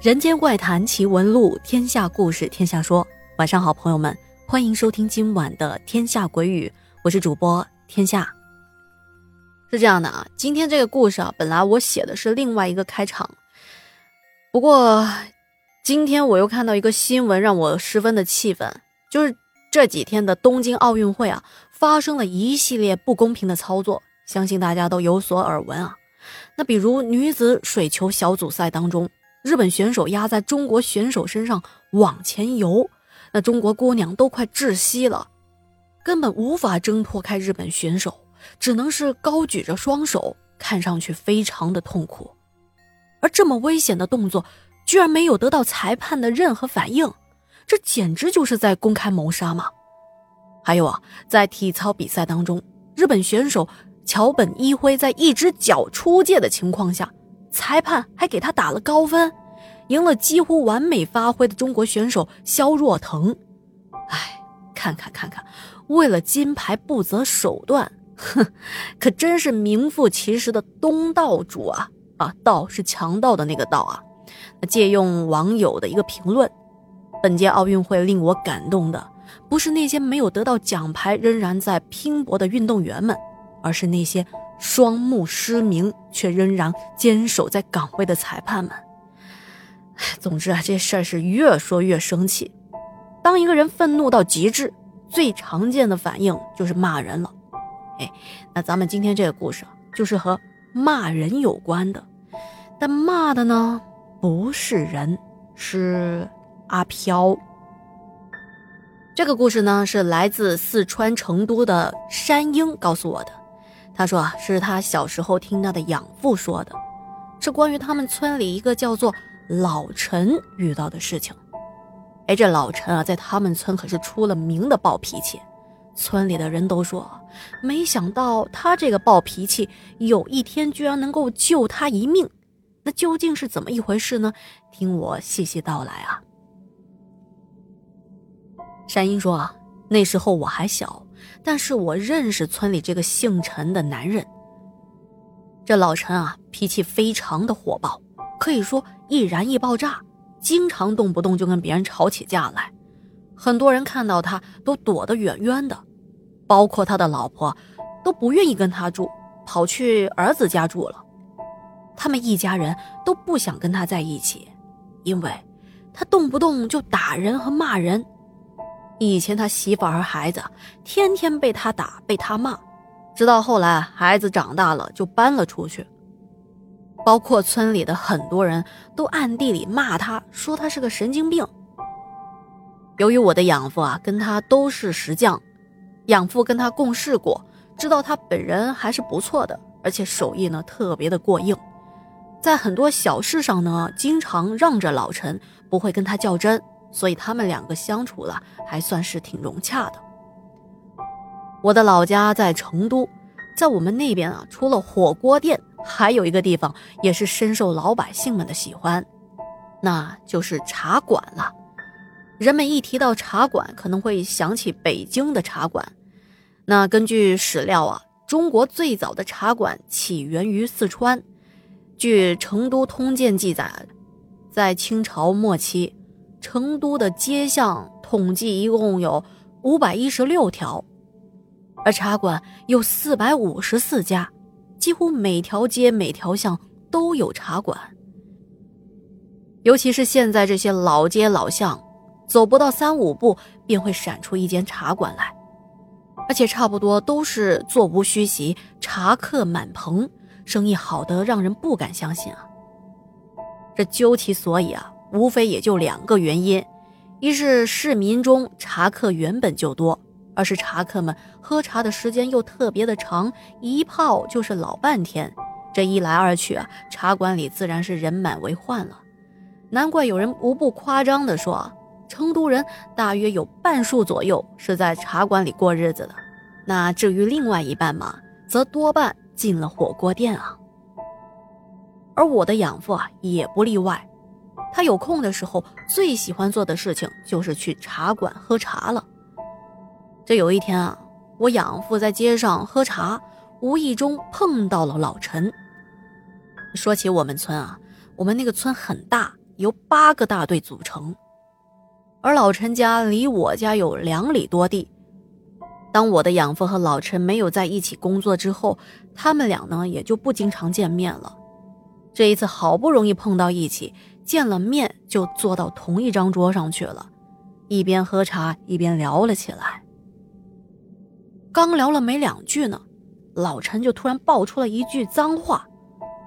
人间怪谈奇闻录，天下故事天下说。晚上好，朋友们，欢迎收听今晚的《天下鬼语》，我是主播天下。是这样的啊，今天这个故事啊，本来我写的是另外一个开场，不过今天我又看到一个新闻，让我十分的气愤，就是这几天的东京奥运会啊，发生了一系列不公平的操作，相信大家都有所耳闻啊。那比如女子水球小组赛当中。日本选手压在中国选手身上往前游，那中国姑娘都快窒息了，根本无法挣脱开日本选手，只能是高举着双手，看上去非常的痛苦。而这么危险的动作，居然没有得到裁判的任何反应，这简直就是在公开谋杀嘛！还有啊，在体操比赛当中，日本选手桥本一辉在一只脚出界的情况下。裁判还给他打了高分，赢了几乎完美发挥的中国选手肖若腾。哎，看看看看，为了金牌不择手段，哼，可真是名副其实的东道主啊！啊，道是强盗的那个道啊。借用网友的一个评论，本届奥运会令我感动的，不是那些没有得到奖牌仍然在拼搏的运动员们，而是那些。双目失明却仍然坚守在岗位的裁判们，总之啊，这事儿是越说越生气。当一个人愤怒到极致，最常见的反应就是骂人了。哎，那咱们今天这个故事就是和骂人有关的，但骂的呢不是人，是阿飘。这个故事呢是来自四川成都的山鹰告诉我的。他说啊，是他小时候听他的养父说的，是关于他们村里一个叫做老陈遇到的事情。哎，这老陈啊，在他们村可是出了名的暴脾气，村里的人都说，没想到他这个暴脾气，有一天居然能够救他一命。那究竟是怎么一回事呢？听我细细道来啊。山鹰说啊，那时候我还小。但是我认识村里这个姓陈的男人。这老陈啊，脾气非常的火爆，可以说易燃易爆炸，经常动不动就跟别人吵起架来。很多人看到他都躲得远远的，包括他的老婆，都不愿意跟他住，跑去儿子家住了。他们一家人都不想跟他在一起，因为他动不动就打人和骂人。以前他媳妇和孩子天天被他打被他骂，直到后来孩子长大了就搬了出去。包括村里的很多人都暗地里骂他，说他是个神经病。由于我的养父啊跟他都是石匠，养父跟他共事过，知道他本人还是不错的，而且手艺呢特别的过硬，在很多小事上呢经常让着老陈，不会跟他较真。所以他们两个相处了还算是挺融洽的。我的老家在成都，在我们那边啊，除了火锅店，还有一个地方也是深受老百姓们的喜欢，那就是茶馆了。人们一提到茶馆，可能会想起北京的茶馆。那根据史料啊，中国最早的茶馆起源于四川。据《成都通鉴》记载，在清朝末期。成都的街巷统计一共有五百一十六条，而茶馆有四百五十四家，几乎每条街每条巷都有茶馆。尤其是现在这些老街老巷，走不到三五步便会闪出一间茶馆来，而且差不多都是座无虚席，茶客满棚，生意好得让人不敢相信啊！这究其所以啊。无非也就两个原因，一是市民中茶客原本就多，二是茶客们喝茶的时间又特别的长，一泡就是老半天。这一来二去啊，茶馆里自然是人满为患了。难怪有人无不夸张地说，成都人大约有半数左右是在茶馆里过日子的。那至于另外一半嘛，则多半进了火锅店啊。而我的养父啊，也不例外。他有空的时候，最喜欢做的事情就是去茶馆喝茶了。这有一天啊，我养父在街上喝茶，无意中碰到了老陈。说起我们村啊，我们那个村很大，由八个大队组成，而老陈家离我家有两里多地。当我的养父和老陈没有在一起工作之后，他们俩呢也就不经常见面了。这一次好不容易碰到一起，见了面就坐到同一张桌上去了，一边喝茶一边聊了起来。刚聊了没两句呢，老陈就突然爆出了一句脏话，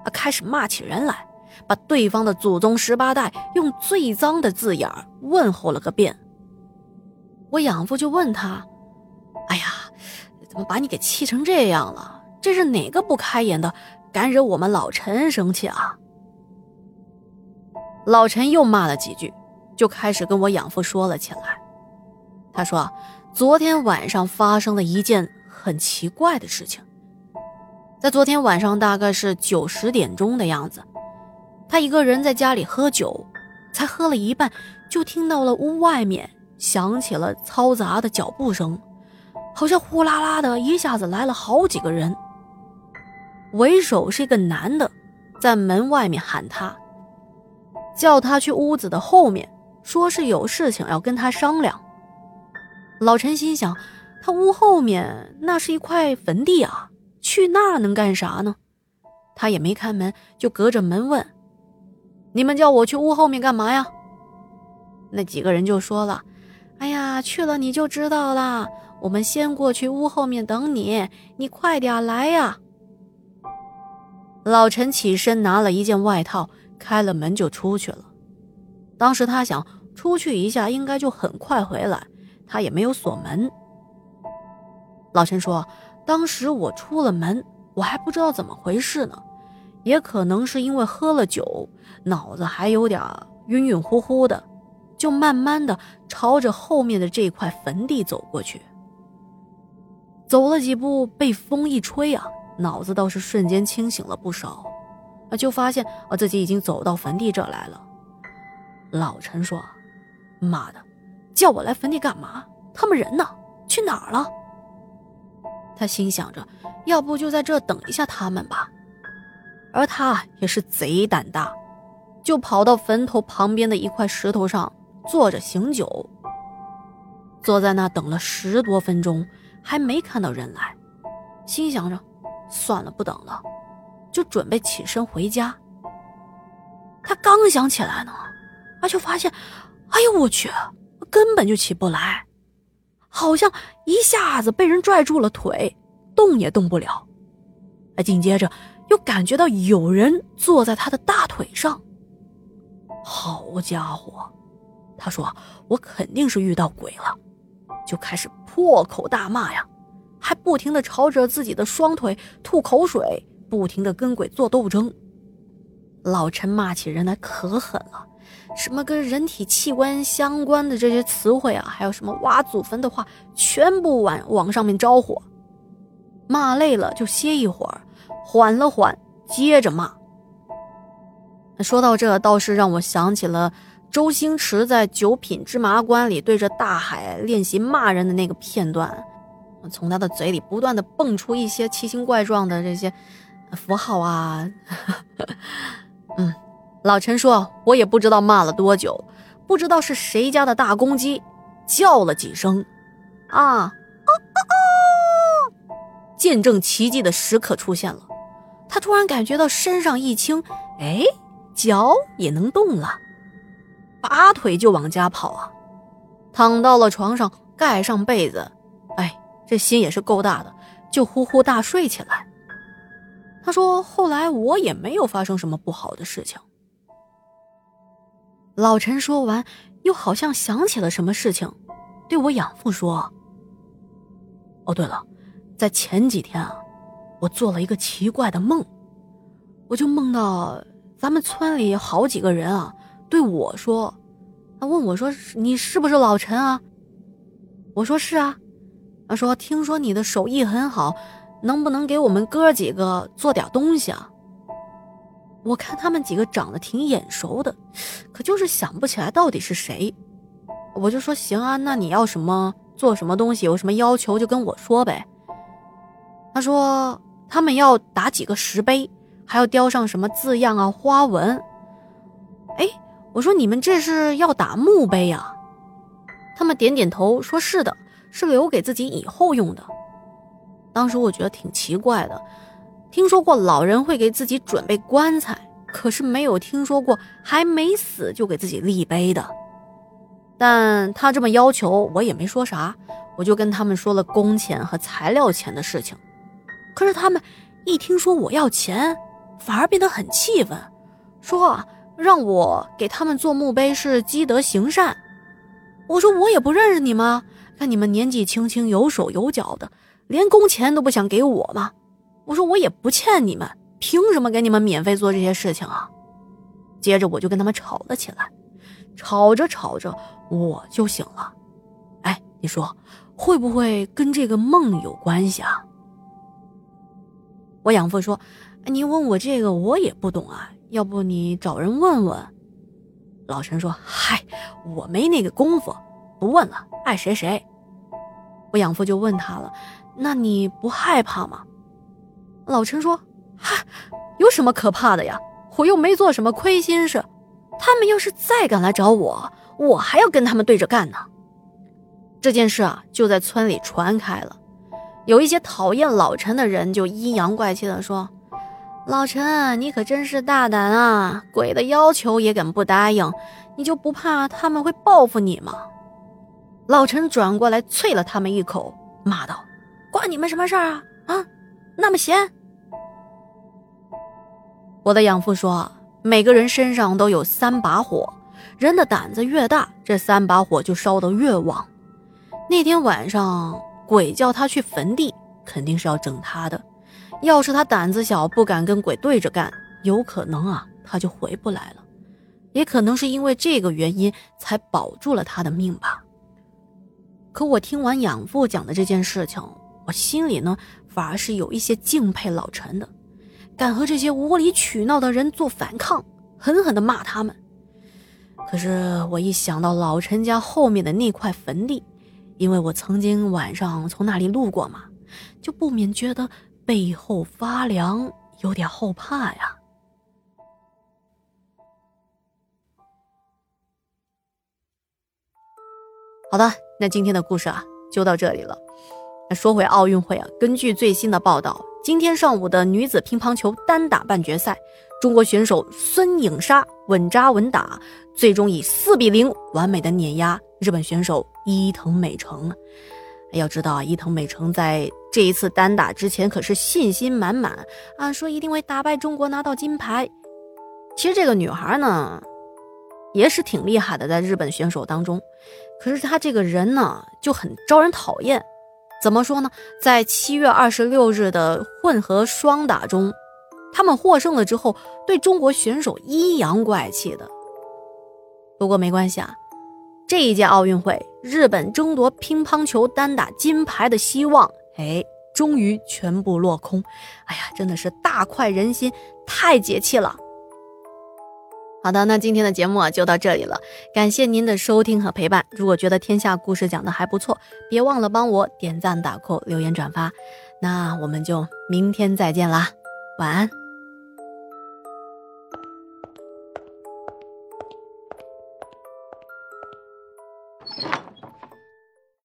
啊，开始骂起人来，把对方的祖宗十八代用最脏的字眼问候了个遍。我养父就问他。哎呀，怎么把你给气成这样了？这是哪个不开眼的，敢惹我们老陈生气啊？老陈又骂了几句，就开始跟我养父说了起来。他说，昨天晚上发生了一件很奇怪的事情。在昨天晚上大概是九十点钟的样子，他一个人在家里喝酒，才喝了一半，就听到了屋外面响起了嘈杂的脚步声。好像呼啦啦的一下子来了好几个人。为首是一个男的，在门外面喊他，叫他去屋子的后面，说是有事情要跟他商量。老陈心想，他屋后面那是一块坟地啊，去那能干啥呢？他也没开门，就隔着门问：“你们叫我去屋后面干嘛呀？”那几个人就说了：“哎呀，去了你就知道了。”我们先过去屋后面等你，你快点来呀！老陈起身拿了一件外套，开了门就出去了。当时他想出去一下，应该就很快回来，他也没有锁门。老陈说：“当时我出了门，我还不知道怎么回事呢，也可能是因为喝了酒，脑子还有点晕晕乎乎的，就慢慢的朝着后面的这块坟地走过去。”走了几步，被风一吹啊，脑子倒是瞬间清醒了不少，就发现啊自己已经走到坟地这来了。老陈说：“妈的，叫我来坟地干嘛？他们人呢？去哪儿了？”他心想着，要不就在这等一下他们吧。而他也是贼胆大，就跑到坟头旁边的一块石头上坐着醒酒，坐在那等了十多分钟。还没看到人来，心想着，算了，不等了，就准备起身回家。他刚想起来呢，啊，就发现，哎呦我去，根本就起不来，好像一下子被人拽住了腿，动也动不了。啊，紧接着又感觉到有人坐在他的大腿上。好家伙，他说我肯定是遇到鬼了。就开始破口大骂呀，还不停的朝着自己的双腿吐口水，不停的跟鬼做斗争。老陈骂起人来可狠了，什么跟人体器官相关的这些词汇啊，还有什么挖祖坟的话，全部往往上面招呼。骂累了就歇一会儿，缓了缓，接着骂。说到这，倒是让我想起了。周星驰在《九品芝麻官》里对着大海练习骂人的那个片段，从他的嘴里不断的蹦出一些奇形怪状的这些符号啊。嗯，老陈说，我也不知道骂了多久，不知道是谁家的大公鸡叫了几声，啊，见证奇迹的时刻出现了。他突然感觉到身上一轻，哎，脚也能动了。拔腿就往家跑啊！躺到了床上，盖上被子，哎，这心也是够大的，就呼呼大睡起来。他说：“后来我也没有发生什么不好的事情。”老陈说完，又好像想起了什么事情，对我养父说：“哦，对了，在前几天啊，我做了一个奇怪的梦，我就梦到咱们村里好几个人啊。”对我说：“他问我说，你是不是老陈啊？”我说：“是啊。”他说：“听说你的手艺很好，能不能给我们哥几个做点东西啊？”我看他们几个长得挺眼熟的，可就是想不起来到底是谁。我就说：“行啊，那你要什么做什么东西，有什么要求就跟我说呗。”他说：“他们要打几个石碑，还要雕上什么字样啊、花纹。”哎。我说你们这是要打墓碑呀？他们点点头，说是的，是留给自己以后用的。当时我觉得挺奇怪的，听说过老人会给自己准备棺材，可是没有听说过还没死就给自己立碑的。但他这么要求，我也没说啥，我就跟他们说了工钱和材料钱的事情。可是他们一听说我要钱，反而变得很气愤，说让我给他们做墓碑是积德行善。我说我也不认识你们，看你们年纪轻轻有手有脚的，连工钱都不想给我吗？我说我也不欠你们，凭什么给你们免费做这些事情啊？接着我就跟他们吵了起来，吵着吵着我就醒了。哎，你说会不会跟这个梦有关系啊？我养父说：“你问我这个我也不懂啊，要不你找人问问。”老陈说：“嗨，我没那个功夫，不问了，爱谁谁。”我养父就问他了：“那你不害怕吗？”老陈说：“嗨，有什么可怕的呀？我又没做什么亏心事，他们要是再敢来找我，我还要跟他们对着干呢。”这件事啊，就在村里传开了，有一些讨厌老陈的人就阴阳怪气的说。老陈，你可真是大胆啊！鬼的要求也敢不答应，你就不怕他们会报复你吗？老陈转过来啐了他们一口，骂道：“关你们什么事儿啊？啊，那么闲！”我的养父说：“每个人身上都有三把火，人的胆子越大，这三把火就烧得越旺。那天晚上，鬼叫他去坟地，肯定是要整他的。”要是他胆子小，不敢跟鬼对着干，有可能啊，他就回不来了。也可能是因为这个原因，才保住了他的命吧。可我听完养父讲的这件事情，我心里呢，反而是有一些敬佩老陈的，敢和这些无理取闹的人做反抗，狠狠地骂他们。可是我一想到老陈家后面的那块坟地，因为我曾经晚上从那里路过嘛，就不免觉得。背后发凉，有点后怕呀。好的，那今天的故事啊，就到这里了。说回奥运会啊，根据最新的报道，今天上午的女子乒乓球单打半决赛，中国选手孙颖莎稳扎稳打，最终以四比零完美的碾压日本选手伊藤美诚。要知道啊，伊藤美诚在这一次单打之前可是信心满满啊，说一定会打败中国拿到金牌。其实这个女孩呢，也是挺厉害的，在日本选手当中。可是她这个人呢，就很招人讨厌。怎么说呢？在七月二十六日的混合双打中，他们获胜了之后，对中国选手阴阳怪气的。不过没关系啊。这一届奥运会，日本争夺乒乓球单打金牌的希望，哎，终于全部落空。哎呀，真的是大快人心，太解气了。好的，那今天的节目啊就到这里了，感谢您的收听和陪伴。如果觉得天下故事讲的还不错，别忘了帮我点赞、打 call、留言、转发。那我们就明天再见啦，晚安。